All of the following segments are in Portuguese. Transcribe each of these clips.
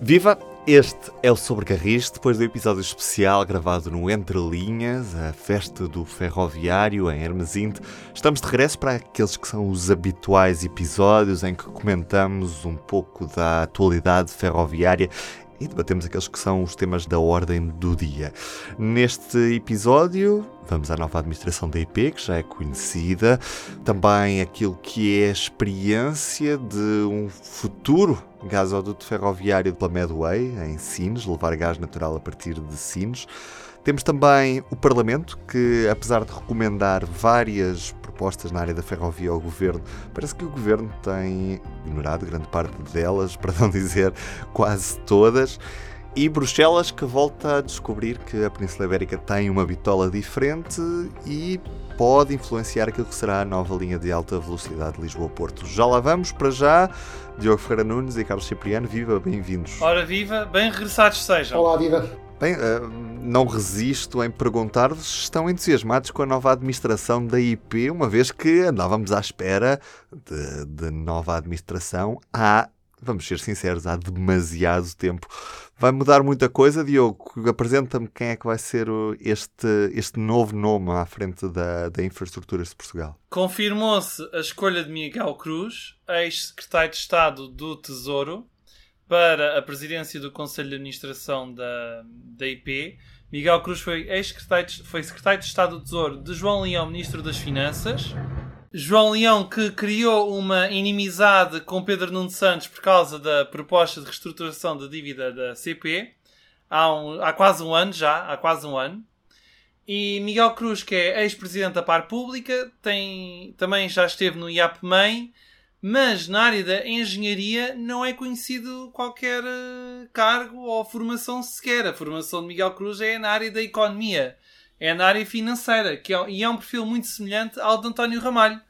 Viva! Este é o Sobre Carris, depois do episódio especial gravado no Entre Linhas, a festa do ferroviário em Hermesinde. Estamos de regresso para aqueles que são os habituais episódios em que comentamos um pouco da atualidade ferroviária e debatemos aqueles que são os temas da ordem do dia. Neste episódio, vamos à nova administração da IP, que já é conhecida, também aquilo que é a experiência de um futuro gasoduto ferroviário pela Medway, em Sines, levar gás natural a partir de Sines. Temos também o Parlamento, que apesar de recomendar várias propostas na área da ferrovia ao Governo, parece que o Governo tem ignorado grande parte delas, para não dizer quase todas. E Bruxelas, que volta a descobrir que a Península Ibérica tem uma bitola diferente e pode influenciar aquilo que será a nova linha de alta velocidade Lisboa-Porto. Já lá vamos, para já. Diogo Ferreira Nunes e Carlos Cipriano, viva, bem-vindos. Ora, viva, bem regressados sejam. Olá, viva. Bem, uh, não resisto em perguntar-vos se estão entusiasmados com a nova administração da IP, uma vez que andávamos à espera de, de nova administração há, vamos ser sinceros, há demasiado tempo. Vai mudar muita coisa, Diogo? Apresenta-me quem é que vai ser este, este novo nome à frente da, da Infraestruturas de Portugal. Confirmou-se a escolha de Miguel Cruz, ex-secretário de Estado do Tesouro, para a presidência do Conselho de Administração da, da IP. Miguel Cruz foi ex-secretário foi secretário de Estado do Tesouro de João Leão, Ministro das Finanças. João Leão que criou uma inimizade com Pedro Nuno Santos por causa da proposta de reestruturação da dívida da CP há, um, há quase um ano já, há quase um ano. E Miguel Cruz, que é ex-presidente da Par Pública, tem, também já esteve no IAPMEI mas na área da engenharia não é conhecido qualquer eh, cargo ou formação sequer. A formação de Miguel Cruz é na área da economia, é na área financeira, que é, e é um perfil muito semelhante ao de António Ramalho,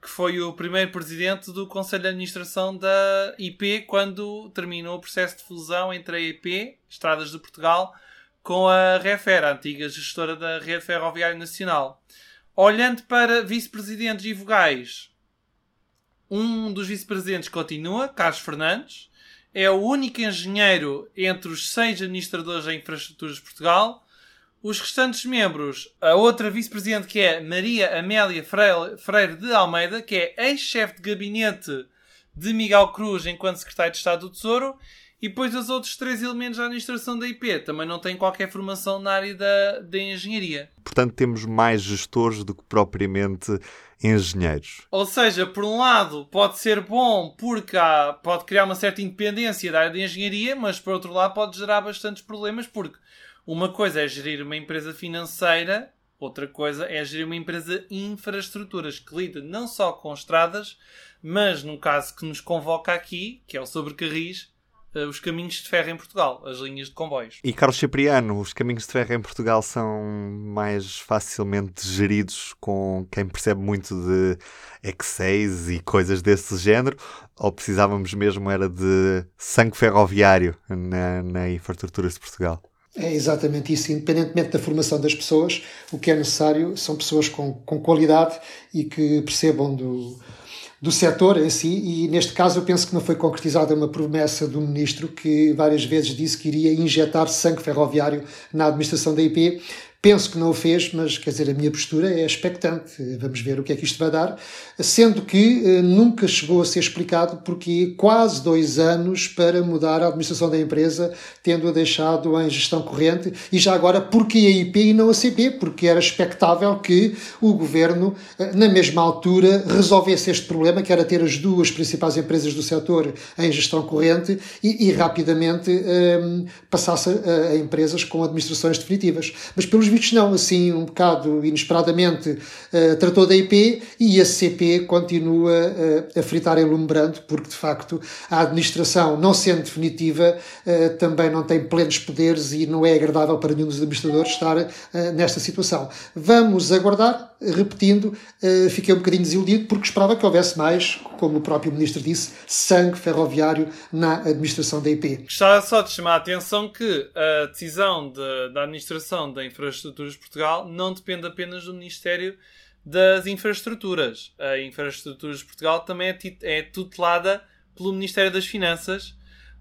que foi o primeiro presidente do Conselho de Administração da IP quando terminou o processo de fusão entre a IP, Estradas de Portugal, com a Refer, a antiga gestora da Rede Ferroviária Nacional. Olhando para vice-presidentes e vogais, um dos vice-presidentes continua, Carlos Fernandes. É o único engenheiro entre os seis administradores da Infraestruturas de Portugal. Os restantes membros, a outra vice-presidente que é Maria Amélia Freire de Almeida, que é ex-chefe de gabinete de Miguel Cruz enquanto secretário de Estado do Tesouro, e depois os outros três elementos da administração da IP também não têm qualquer formação na área da, da engenharia. Portanto, temos mais gestores do que propriamente engenheiros. Ou seja, por um lado, pode ser bom porque há, pode criar uma certa independência da área de engenharia, mas por outro lado, pode gerar bastantes problemas porque uma coisa é gerir uma empresa financeira, outra coisa é gerir uma empresa infraestruturas que lida não só com estradas, mas no caso que nos convoca aqui, que é o sobre carris, uh, os caminhos de ferro em Portugal, as linhas de comboios. E Carlos Cipriano, os caminhos de ferro em Portugal são mais facilmente geridos com quem percebe muito de X6 e coisas desse género? Ou precisávamos mesmo era de sangue ferroviário na, na infraestrutura de Portugal? É exatamente isso. Independentemente da formação das pessoas, o que é necessário são pessoas com, com qualidade e que percebam do, do setor em si, e neste caso eu penso que não foi concretizada uma promessa do ministro que várias vezes disse que iria injetar sangue ferroviário na administração da IP, Penso que não o fez, mas quer dizer, a minha postura é expectante. Vamos ver o que é que isto vai dar. Sendo que eh, nunca chegou a ser explicado porque quase dois anos para mudar a administração da empresa, tendo-a deixado em gestão corrente, e já agora porque a IP e não a CP, porque era expectável que o governo, eh, na mesma altura, resolvesse este problema, que era ter as duas principais empresas do setor em gestão corrente e, e rapidamente eh, passasse a, a empresas com administrações definitivas. Mas pelos não, assim um bocado inesperadamente uh, tratou da IP e a CP continua uh, a fritar em lumbrando porque de facto a administração, não sendo definitiva, uh, também não tem plenos poderes e não é agradável para nenhum dos administradores estar nesta situação. Vamos aguardar, repetindo, fiquei um bocadinho desiludido porque esperava que houvesse mais, como o próprio ministro disse, sangue ferroviário na administração da IP. Gostava só de chamar a atenção que a decisão de, da administração da infraestrutura Infraestruturas de Portugal não depende apenas do Ministério das Infraestruturas. A Infraestruturas de Portugal também é, é tutelada pelo Ministério das Finanças,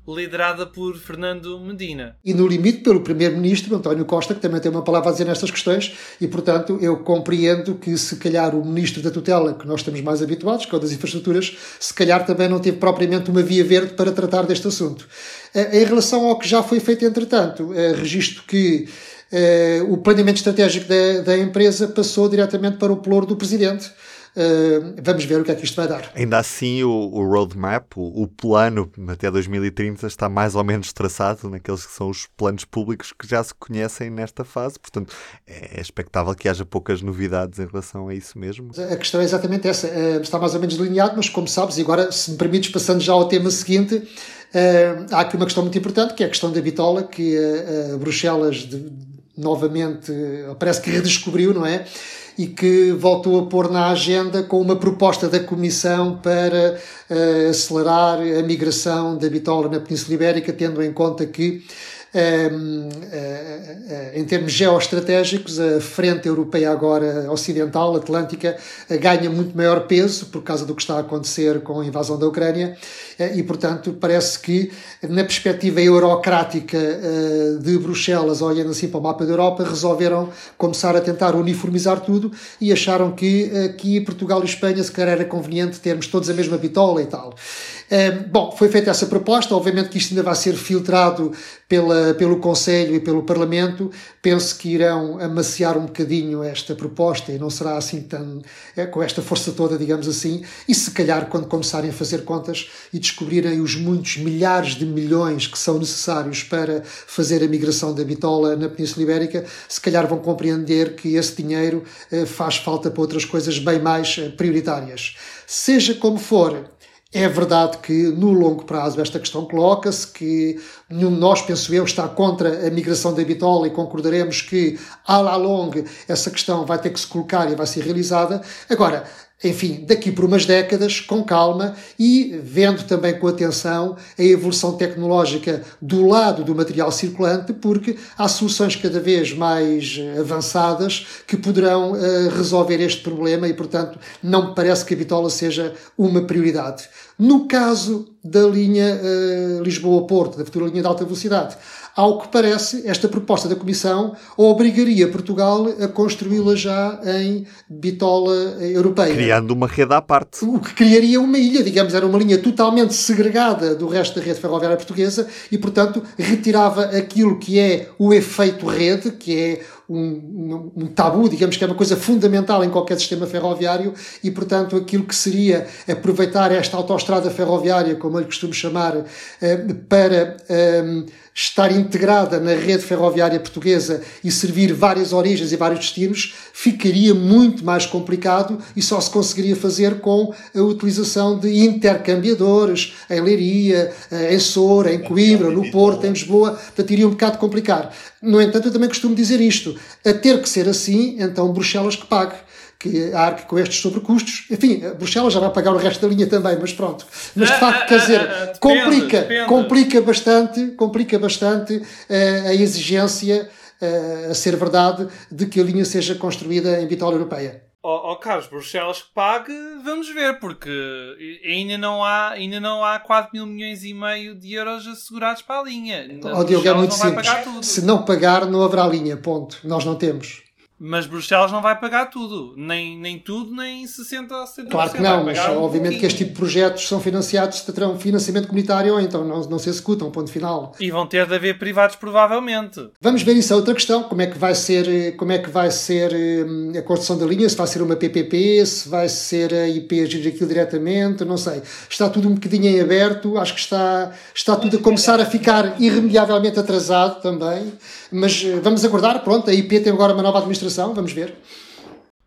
liderada por Fernando Medina. E no limite pelo Primeiro-Ministro António Costa, que também tem uma palavra a dizer nestas questões, e portanto eu compreendo que se calhar o Ministro da Tutela, que nós estamos mais habituados, que é o das infraestruturas, se calhar também não teve propriamente uma via verde para tratar deste assunto. Eh, em relação ao que já foi feito entretanto, eh, registro que eh, o planeamento estratégico da, da empresa passou diretamente para o ploro do Presidente, Uh, vamos ver o que é que isto vai dar. Ainda assim, o, o roadmap, o, o, plano até 2030 está mais ou menos traçado naqueles que são os planos públicos que já se conhecem nesta fase, portanto é expectável que haja poucas novidades em relação a isso mesmo. A questão é exatamente essa, uh, está mais ou menos delineado, mas como sabes, e agora se me permites passando já ao tema seguinte, uh, há aqui uma questão muito importante que é a questão da bitola, que Bruxelas de, novamente parece que redescobriu, não é? E que voltou a pôr na agenda com uma proposta da Comissão para uh, acelerar a migração da bitola na Península Ibérica, tendo em conta que em termos geoestratégicos, a frente europeia agora ocidental, atlântica, ganha muito maior peso por causa do que está a acontecer com a invasão da Ucrânia e, portanto, parece que na perspectiva eurocrática de Bruxelas, olhando assim para o mapa da Europa, resolveram começar a tentar uniformizar tudo e acharam que aqui Portugal e Espanha se calhar era conveniente termos todos a mesma bitola e tal. Bom, foi feita essa proposta, obviamente que isto ainda vai ser filtrado pela, pelo Conselho e pelo Parlamento, penso que irão amaciar um bocadinho esta proposta e não será assim tão, é, com esta força toda, digamos assim, e se calhar quando começarem a fazer contas e descobrirem os muitos milhares de milhões que são necessários para fazer a migração da bitola na Península Ibérica, se calhar vão compreender que esse dinheiro eh, faz falta para outras coisas bem mais eh, prioritárias. Seja como for, é verdade que no longo prazo esta questão coloca-se, que nenhum de nós, penso eu, está contra a migração da bitola e concordaremos que, à la longue, essa questão vai ter que se colocar e vai ser realizada. Agora, enfim, daqui por umas décadas, com calma e vendo também com atenção a evolução tecnológica do lado do material circulante, porque há soluções cada vez mais avançadas que poderão uh, resolver este problema e, portanto, não me parece que a bitola seja uma prioridade. No caso da linha uh, Lisboa-Porto, da futura linha de alta velocidade, ao que parece, esta proposta da Comissão obrigaria Portugal a construí-la já em bitola europeia. Criando uma rede à parte. O que criaria uma ilha, digamos, era uma linha totalmente segregada do resto da rede ferroviária portuguesa e, portanto, retirava aquilo que é o efeito rede, que é um, um, tabu, digamos que é uma coisa fundamental em qualquer sistema ferroviário e, portanto, aquilo que seria aproveitar esta autoestrada ferroviária, como eu lhe costumo chamar, eh, para eh, estar integrada na rede ferroviária portuguesa e servir várias origens e vários destinos, ficaria muito mais complicado e só se conseguiria fazer com a utilização de intercambiadores em Leiria, em Soura, em Coimbra, no Porto, em Lisboa. Portanto, iria um bocado complicar. No entanto, eu também costumo dizer isto. A ter que ser assim, então Bruxelas que pague que arque com estes sobrecustos. Enfim, Bruxelas já vai pagar o resto da linha também, mas pronto. Mas de facto, quer dizer, depende, complica, depende. complica bastante, complica bastante uh, a exigência, uh, a ser verdade, de que a linha seja construída em vitória europeia. Ó Carlos, Bruxelas que pague, vamos ver, porque ainda não há, ainda não há 4 mil milhões e meio de euros assegurados para a linha. Oh, Diogo, é muito simples. Se não pagar, não haverá linha, ponto. Nós não temos. Mas Bruxelas não vai pagar tudo, nem, nem tudo, nem 60 ou 70%. Claro que não, mas um obviamente que este tipo de projetos são financiados, terão financiamento comunitário ou então não, não se executam, ponto final. E vão ter de haver privados, provavelmente. Vamos ver isso, é outra questão, como é que vai ser, como é que vai ser hum, a construção da linha, se vai ser uma PPP, se vai ser a IP agir aquilo diretamente, não sei. Está tudo um bocadinho em aberto, acho que está, está tudo a começar a ficar irremediavelmente atrasado também, mas eh, vamos aguardar, pronto, a IP tem agora uma nova administração administração, vamos ver.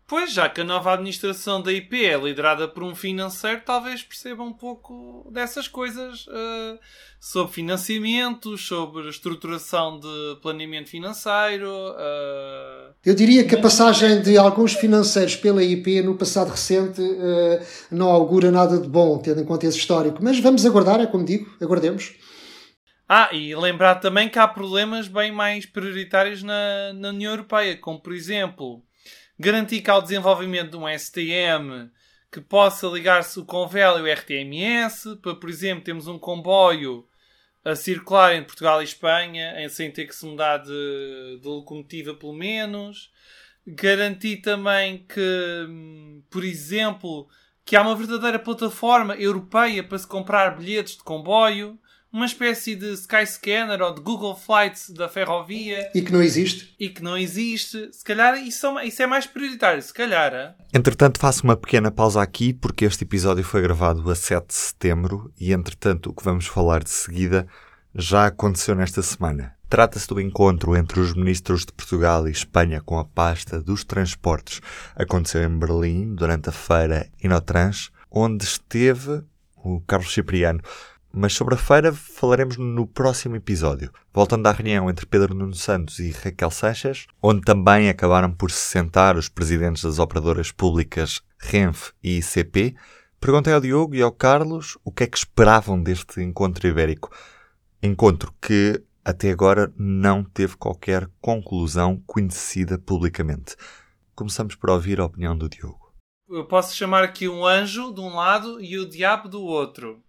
Pois, já que a nova administração da IP é liderada por um financeiro, talvez perceba um pouco dessas coisas uh, sobre financiamentos, sobre estruturação de planeamento financeiro. Uh... Eu diria que a passagem de alguns financeiros pela IP no passado recente uh, não augura nada de bom, tendo em conta esse histórico. Mas vamos aguardar, é como digo, aguardemos. Ah, e lembrar também que há problemas bem mais prioritários na, na União Europeia, como por exemplo garantir que há o desenvolvimento de um STM que possa ligar-se o velho RTMS, para por exemplo termos um comboio a circular entre Portugal e Espanha, sem ter que se mudar de, de locomotiva pelo menos. Garantir também que, por exemplo, que há uma verdadeira plataforma europeia para se comprar bilhetes de comboio uma espécie de Skyscanner ou de Google Flights da ferrovia. E que não existe. E que não existe. Se calhar isso, é isso é mais prioritário, se calhar. É? Entretanto, faço uma pequena pausa aqui porque este episódio foi gravado a 7 de setembro e, entretanto, o que vamos falar de seguida já aconteceu nesta semana. Trata-se do encontro entre os ministros de Portugal e Espanha com a pasta dos transportes. Aconteceu em Berlim, durante a feira Inotrans, onde esteve o Carlos Cipriano. Mas sobre a feira falaremos no próximo episódio. Voltando à reunião entre Pedro Nuno Santos e Raquel Seixas, onde também acabaram por se sentar os presidentes das operadoras públicas Renfe e ICP, perguntei ao Diogo e ao Carlos o que é que esperavam deste encontro ibérico. Encontro que até agora não teve qualquer conclusão conhecida publicamente. Começamos por ouvir a opinião do Diogo. Eu posso chamar aqui um anjo de um lado e o diabo do outro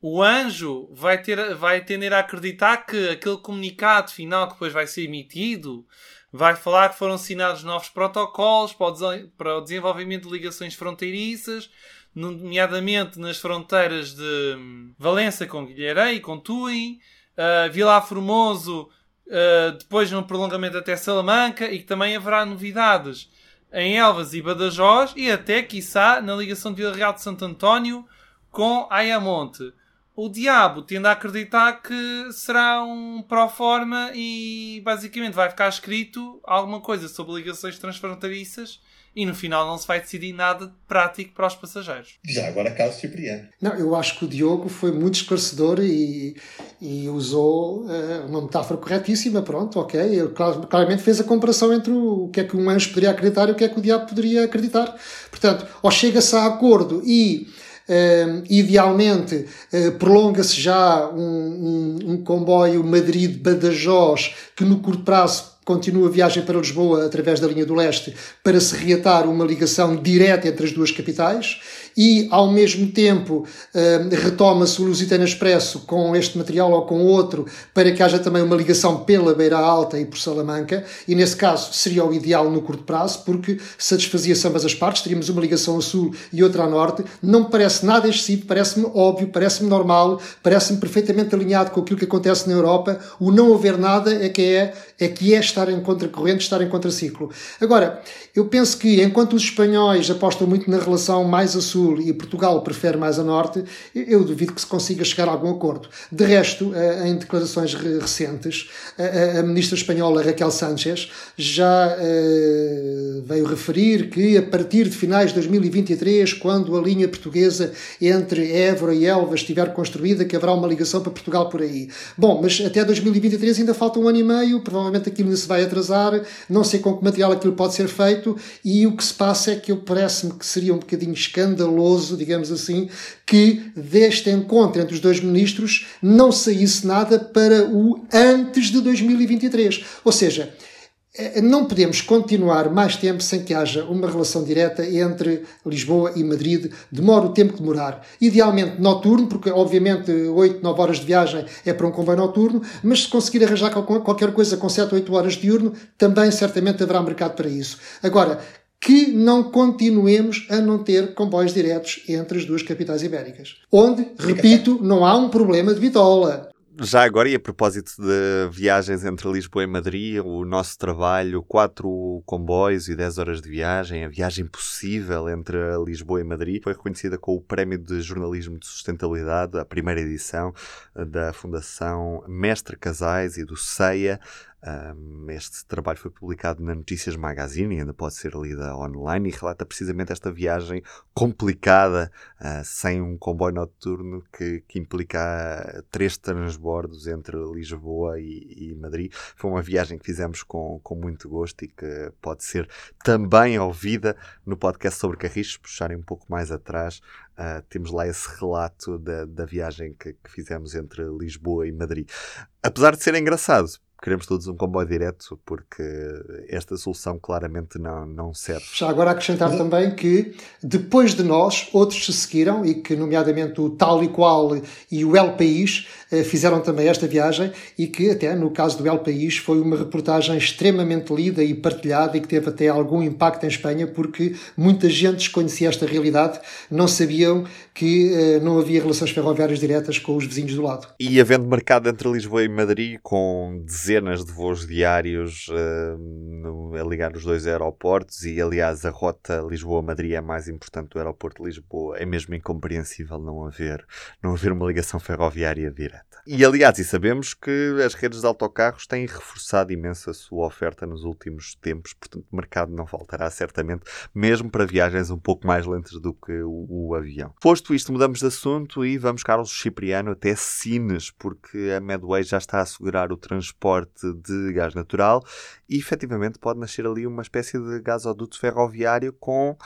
o anjo vai, ter, vai tender a acreditar que aquele comunicado final que depois vai ser emitido vai falar que foram assinados novos protocolos para o, desenvolvimento de ligações fronteiriças, nomeadamente nas fronteiras de Valença com Guilherei com Tui, uh, Vila Formoso, uh, depois no prolongamento até Salamanca e que também haverá novidades em Elvas e Badajoz e até, quiçá, na ligação de Vila Real de Santo António com Ayamonte o diabo tende a acreditar que será um pro forma e basicamente vai ficar escrito alguma coisa sobre ligações transfronteiriças e no final não se vai decidir nada prático para os passageiros. Já agora Carlos Cipriano. Não, eu acho que o Diogo foi muito esclarecedor e, e usou uh, uma metáfora corretíssima, pronto, ok. Ele claramente fez a comparação entre o que é que um anjo poderia acreditar e o que é que o diabo poderia acreditar. Portanto, ou chega-se a acordo e Uh, idealmente, uh, prolonga-se já um, um, um comboio Madrid-Badajoz que no curto prazo continua a viagem para Lisboa através da linha do leste para se reatar uma ligação direta entre as duas capitais e, ao mesmo tempo, uh, retoma-se o Lusitano Expresso com este material ou com outro para que haja também uma ligação pela Beira Alta e por Salamanca e, nesse caso, seria o ideal no curto prazo porque satisfazia-se ambas as partes, teríamos uma ligação a sul e outra a norte. Não me parece nada excessivo, parece-me óbvio, parece-me normal, parece-me perfeitamente alinhado com aquilo que acontece na Europa. O não haver nada é que é, é que é estar em contracorrente, estar em contraciclo. Agora, eu penso que enquanto os espanhóis apostam muito na relação mais a sul e Portugal prefere mais a norte, eu duvido que se consiga chegar a algum acordo. De resto, eh, em declarações recentes, a ministra espanhola Raquel Sánchez já eh, veio referir que a partir de finais de 2023, quando a linha portuguesa entre Évora e Elva estiver construída, que haverá uma ligação para Portugal por aí. Bom, mas até 2023 ainda falta um ano e meio, provavelmente aquilo ainda se vai atrasar, não sei com que material aquilo pode ser feito, e o que se passa é que eu parece-me que seria um bocadinho escandaloso, digamos assim, que deste encontro entre os dois ministros não saísse nada para o antes de 2023. Ou seja, é, não podemos continuar mais tempo sem que haja uma relação direta entre Lisboa e Madrid, demora o tempo que demorar. Idealmente noturno, porque obviamente 8, 9 horas de viagem é para um comboio noturno, mas se conseguir arranjar qualquer coisa com 7, 8 horas de diurno, também certamente haverá mercado para isso. Agora, que não continuemos a não ter comboios diretos entre as duas capitais ibéricas. Onde, repito, não há um problema de bitola. Já agora, e a propósito de viagens entre Lisboa e Madrid, o nosso trabalho, quatro comboios e 10 horas de viagem, a viagem possível entre Lisboa e Madrid, foi reconhecida com o Prémio de Jornalismo de Sustentabilidade, a primeira edição da Fundação Mestre Casais e do CEIA, um, este trabalho foi publicado na Notícias Magazine e ainda pode ser lida online e relata precisamente esta viagem complicada uh, sem um comboio noturno que, que implica três transbordos entre Lisboa e, e, Madrid. Foi uma viagem que fizemos com, com muito gosto e que pode ser também ouvida no podcast sobre Carris, puxarem um pouco mais atrás. Uh, temos lá esse relato da, da viagem que, que fizemos entre Lisboa e Madrid. Apesar de ser engraçado, queremos todos um comboio direto porque esta solução claramente não, não serve. Já agora acrescentar também que depois de nós, outros se seguiram e que, nomeadamente, o Tal e Qual e o El País eh, fizeram também esta viagem e que, até no caso do El País, foi uma reportagem extremamente lida e partilhada e que teve até algum impacto em Espanha porque muita gente desconhecia esta realidade, não sabiam que eh, não havia relações ferroviárias diretas com os vizinhos do lado. E havendo mercado entre Lisboa e Madrid, com dezenas de voos diários uh, a ligar os dois aeroportos, e aliás a rota Lisboa-Madrid é mais importante do aeroporto de Lisboa, é mesmo incompreensível não haver, não haver uma ligação ferroviária direta. E aliás, e sabemos que as redes de autocarros têm reforçado imenso a sua oferta nos últimos tempos, portanto o mercado não faltará certamente, mesmo para viagens um pouco mais lentas do que o, o avião. Posto isto, mudamos de assunto e vamos, Carlos Cipriano, até Sines, porque a Medway já está a assegurar o transporte de gás natural e efetivamente pode nascer ali uma espécie de gasoduto ferroviário com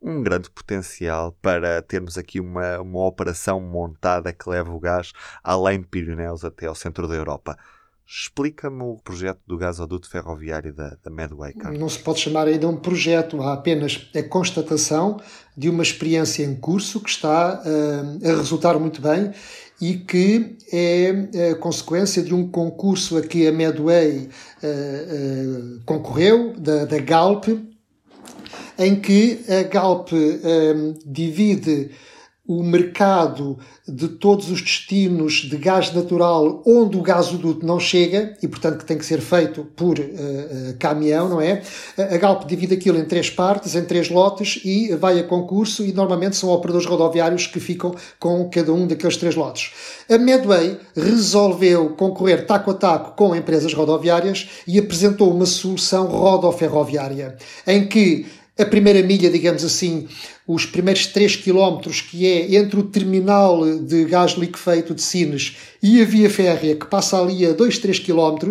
um grande potencial para termos aqui uma, uma operação montada que leve o gás além de Pirineus até ao centro da Europa. Explica-me o projeto do gasoduto ferroviário da, da Medway. Carlos. Não se pode chamar ainda um projeto, há apenas a constatação de uma experiência em curso que está uh, a resultar muito bem e que é consequência de um concurso a que a Medway uh, uh, concorreu, da, da, Galp, em que a Galp divide o mercado de todos os destinos de gás natural onde o gasoduto não chega e, portanto, que tem que ser feito por uh, caminhão, não é? A Galp divide aquilo em três partes, em três lotes e vai a concurso e normalmente são operadores rodoviários que ficam com cada um daqueles três lotes. A Medway resolveu concorrer taco a taco com empresas rodoviárias e apresentou uma solução rodoferroviária em que a primeira milha, digamos assim, os primeiros 3 km, que é entre o terminal de gás liquefeito de Sines e a via férrea, que passa ali a 2, 3 km,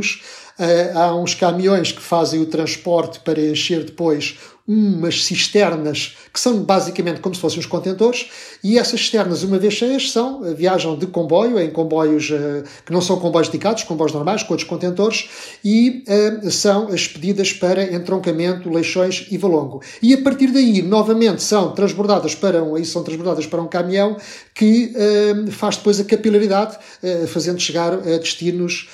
há uns caminhões que fazem o transporte para encher depois umas cisternas que são basicamente como se fossem os contentores e essas cisternas, uma vez cheias, são, eh, viajam de comboio, em comboios uh, que não são comboios dedicados, comboios normais, com outros contentores e uh, são expedidas para entroncamento, Leixões e Valongo. E a partir daí, novamente, são transbordadas para um, aí são transbordadas para um caminhão que uh, faz depois a capilaridade, fazendo chegar a destinos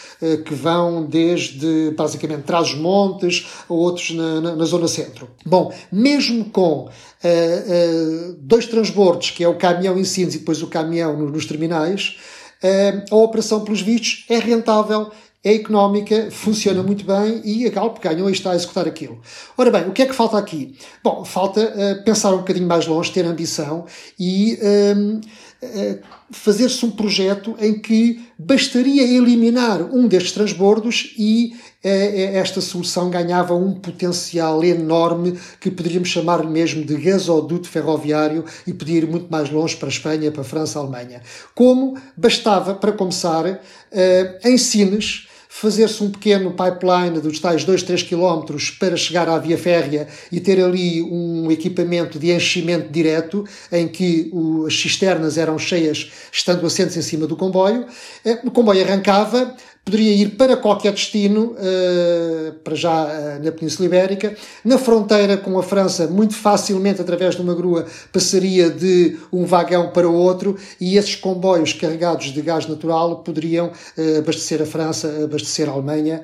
que vão desde, basicamente, Trás-os-Montes a outros na, na, na zona centro. Bom, mesmo com uh, uh, dois transbordos, que é o caminhão em Sines e depois o caminhão nos terminais, uh, a operação, pelos vistos, é rentável é económica, funciona muito bem e a Galp ganhou e está a executar aquilo. Ora bem, o que é que falta aqui? Bom, falta pensar um bocadinho mais longe, ter ambição e fazer-se um projeto em que bastaria eliminar um destes transbordos e esta solução ganhava um potencial enorme que poderíamos chamar mesmo de gasoduto ferroviário e podia ir muito mais longe para a Espanha, para a França, a Alemanha. Como bastava, para começar, em Sines, fazer-se um pequeno pipeline dos tais 2, 3 km para chegar à via férrea e ter ali um equipamento de enchimento direto em que as cisternas eram cheias estando assentes em cima do comboio. Eh, o comboio arrancava, poderia ir para qualquer destino, uh, para já uh, na Península Ibérica. Na fronteira com a França, muito facilmente, através de uma grua, passaria de um vagão para outro e esses comboios carregados de gás natural poderiam uh, abastecer a França, abastecer a Alemanha,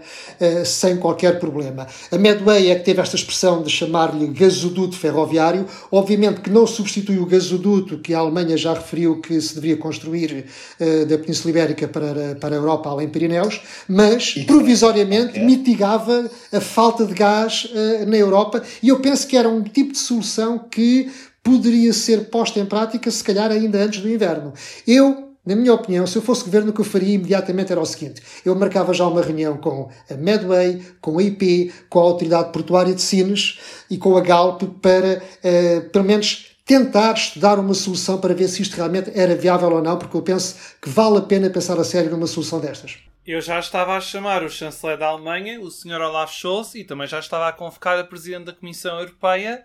sem qualquer problema. A Medway é que teve esta expressão de chamar-lhe gasoduto ferroviário. Obviamente que não substitui o gasoduto que a Alemanha já referiu que se deveria construir da Península Ibérica para, para a Europa, além Pirineus mas provisoriamente mitigava a falta de gás uh, na Europa. E eu penso que era um tipo de solução que poderia ser posta em prática, se calhar ainda antes do inverno. Eu na minha opinião, se eu fosse governo, o que eu faria imediatamente era o seguinte: eu marcava já uma reunião com a Medway, com a IP, com a Autoridade Portuária de Sines e com a Galp para, uh, pelo menos, tentar estudar uma solução para ver se isto realmente era viável ou não, porque eu penso que vale a pena pensar a sério numa solução destas. Eu já estava a chamar o chanceler da Alemanha, o Sr. Olaf Scholz, e também já estava a convocar a Presidente da Comissão Europeia,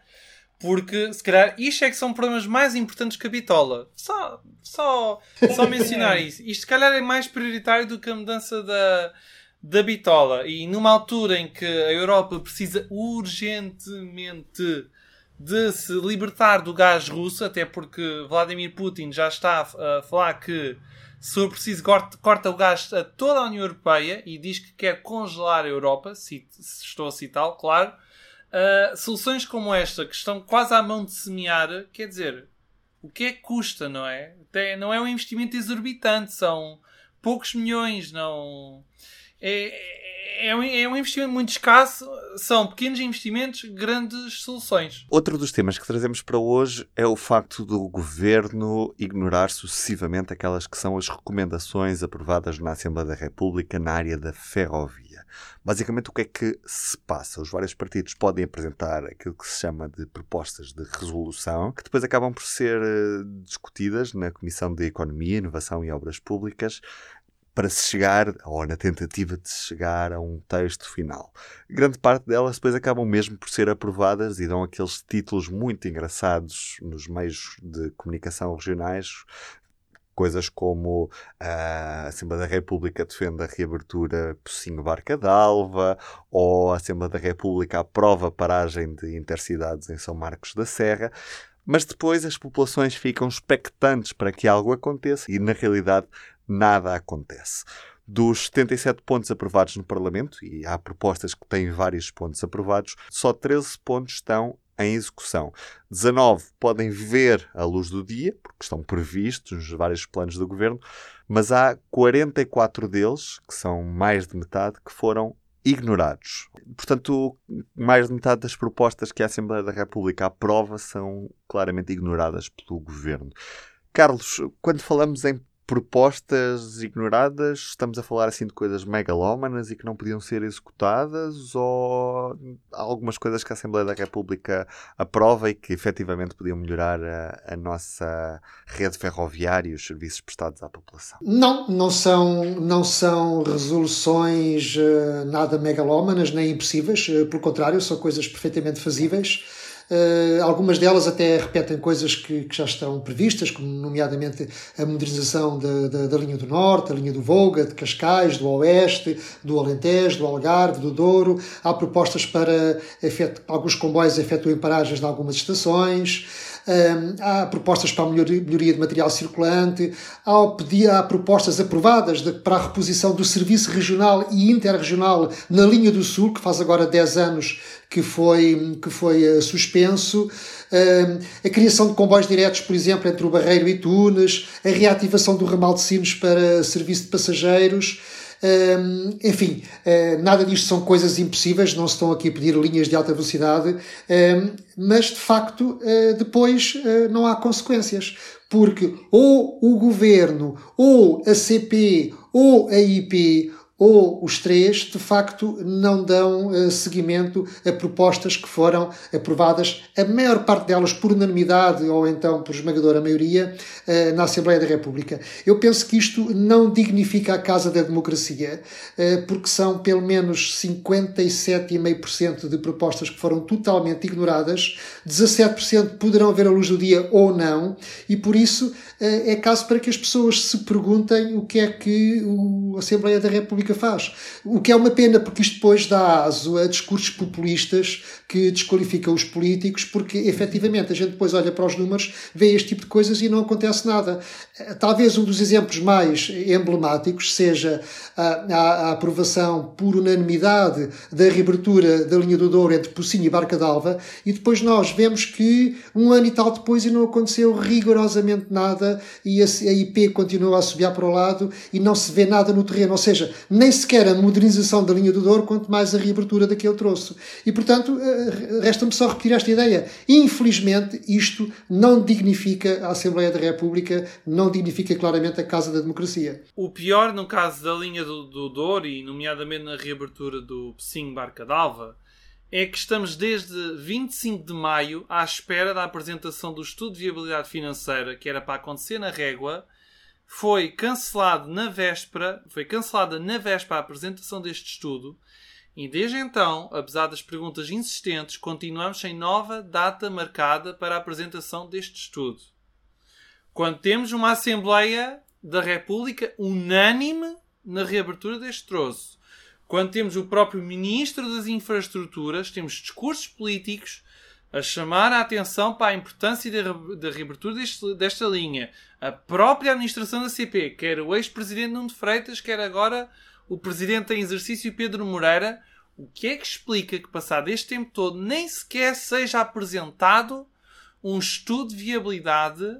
porque se calhar isto é que são problemas mais importantes que a bitola. Só, só, só mencionar isso. Isto se calhar é mais prioritário do que a mudança da, da bitola. E numa altura em que a Europa precisa urgentemente de se libertar do gás russo, até porque Vladimir Putin já está a falar que se for preciso corta o gás a toda a União Europeia e diz que quer congelar a Europa, se estou a citá-lo, claro. Uh, soluções como esta, que estão quase à mão de semear, quer dizer, o que é que custa, não é? Até não é um investimento exorbitante, são poucos milhões, não. É, é, um, é um investimento muito escasso, são pequenos investimentos, grandes soluções. Outro dos temas que trazemos para hoje é o facto do governo ignorar sucessivamente aquelas que são as recomendações aprovadas na Assembleia da República na área da ferrovia. Basicamente, o que é que se passa? Os vários partidos podem apresentar aquilo que se chama de propostas de resolução, que depois acabam por ser eh, discutidas na Comissão de Economia, Inovação e Obras Públicas, para se chegar, ou na tentativa de se chegar a um texto final. Grande parte delas depois acabam mesmo por ser aprovadas e dão aqueles títulos muito engraçados nos meios de comunicação regionais, coisas como a Assembleia da República defende a reabertura Pocinho Barca d'Alva, ou a Assembleia da República aprova a paragem de intercidades em São Marcos da Serra. Mas depois as populações ficam expectantes para que algo aconteça e, na realidade, nada acontece. Dos 77 pontos aprovados no Parlamento, e há propostas que têm vários pontos aprovados, só 13 pontos estão em execução. 19 podem ver a luz do dia, porque estão previstos nos vários planos do governo, mas há 44 deles, que são mais de metade, que foram ignorados. Portanto, mais de metade das propostas que a Assembleia da República aprova são claramente ignoradas pelo governo. Carlos, quando falamos em propostas ignoradas? Estamos a falar assim de coisas megalómanas e que não podiam ser executadas? Ou algumas coisas que a Assembleia da República aprova e que efetivamente podiam melhorar a, a nossa rede ferroviária e os serviços prestados à população? Não, não são, não são resoluções uh, nada megalómanas nem impossíveis, uh, pelo contrário, são coisas perfeitamente fazíveis. Uh, algumas delas até repetem coisas que, que, já estão previstas, como nomeadamente a modernização da, da, da, linha do Norte, a linha do Volga, de Cascais, do Oeste, do Alentejo, do Algarve, do Douro. Há propostas para efeto, alguns comboios efetuem paragens em algumas estações. Há propostas para a melhoria de material circulante, há, propostas aprovadas para a reposição do serviço regional e interregional na linha do Sul, que faz agora 10 anos que foi, que foi uh, suspenso, a criação de comboios diretos, por exemplo, entre o Barreiro e Tunas, a reativação do ramal de Sinos para serviço de passageiros. Enfim, nada disto são coisas impossíveis, não se estão aqui a pedir linhas de alta velocidade, mas de facto depois não há consequências, porque ou o governo, ou a CP, ou a IP, ou os três, de facto, não dão uh, seguimento a propostas que foram aprovadas, a maior parte delas por unanimidade ou então por esmagadora maioria, uh, na Assembleia da República. Eu penso que isto não dignifica a Casa da Democracia, uh, porque são pelo menos 57,5% de propostas que foram totalmente ignoradas, 17% poderão ver a luz do dia ou não, e por isso é caso para que as pessoas se perguntem o que é que a Assembleia da República República faz. O que é uma pena, porque isto depois dá aso a discursos populistas que desqualificam os políticos, porque efetivamente a gente depois olha para os números, vê este tipo de coisas e não acontece nada. Talvez um dos exemplos mais emblemáticos seja a, a, a aprovação por unanimidade da reabertura da linha do Douro entre Pocinho e Barca d'Alva, e depois nós vemos que um ano e tal depois e não aconteceu rigorosamente nada e a, a IP continua a subir para o lado e não se vê nada no terreno. Ou seja, nem sequer a modernização da linha do Douro, quanto mais a reabertura daquele troço. E, portanto, eh, resta-me só repetir esta ideia. Infelizmente, isto não dignifica a Assembleia da República, não dignifica claramente a Casa da Democracia. O pior, no caso da linha do, do Douro, e nomeadamente na reabertura do Pessinho Barca d'Alva, é que estamos desde 25 de maio à espera da apresentação do estudo de viabilidade financeira que era para acontecer na régua foi cancelado na véspera, foi cancelada na véspera a apresentação deste estudo e desde então, apesar das perguntas insistentes, continuamos sem nova data marcada para a apresentação deste estudo. Quando temos uma Assembleia da República unânime na reabertura deste troço, quando temos o próprio Ministro das Infraestruturas, temos discursos políticos a chamar a atenção para a importância da, reabertura deste, desta linha. A própria administração da CP, quer o ex-presidente Nuno Freitas, quer agora o presidente em exercício Pedro Moreira, o que é que explica que, passado este tempo todo, nem sequer seja apresentado um estudo de viabilidade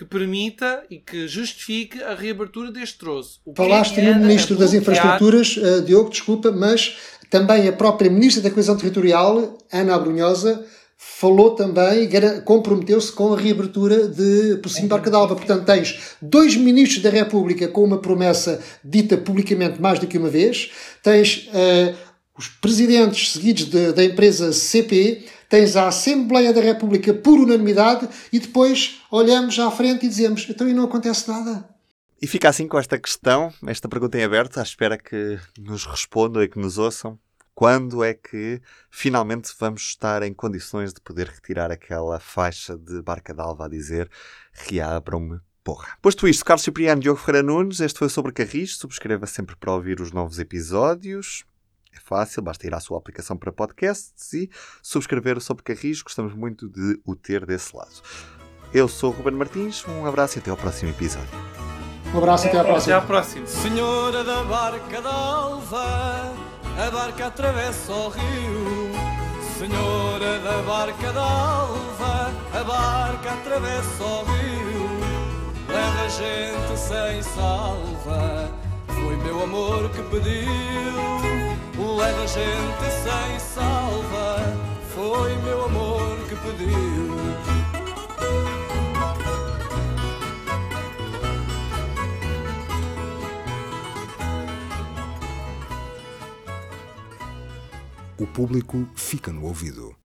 que permita e que justifique a reabertura deste troço? Falaste é no Ministro das Infraestruturas, uh, Diogo, desculpa, mas também a própria Ministra da Coesão Territorial, Ana Abrunhosa, falou também, comprometeu-se com a reabertura de Pocinho Barca d'Alva. Portanto, tens dois ministros da República com uma promessa dita publicamente mais do que uma vez, tens uh, os presidentes seguidos de, da empresa CP, tens a Assembleia da República por unanimidade e depois olhamos à frente e dizemos então e não acontece nada. E fica assim com esta questão, esta pergunta em aberto, à espera que nos respondam e que nos ouçam. Quando é que finalmente vamos estar em condições de poder retirar aquela faixa de barca d'alva a dizer reabram-me porra. Posto isto, Carlos Cipriano Diogo Ferreira Nunes, este foi sobre Carris. Subscreva sempre para ouvir os novos episódios. É fácil, basta ir à sua aplicação para podcasts e subscrever o Sobre Carris. Gostamos muito de o ter desse lado. Eu sou o Ruben Martins, um abraço e até ao próximo episódio. Um abraço e até à próxima. Até à próxima. Senhora da barca d'alva, a barca atravessa o rio. Senhora da barca d'alva, a barca atravessa o rio. Leva gente sem salva, foi meu amor que pediu. Leva gente sem salva, foi meu amor que pediu. o público fica no ouvido.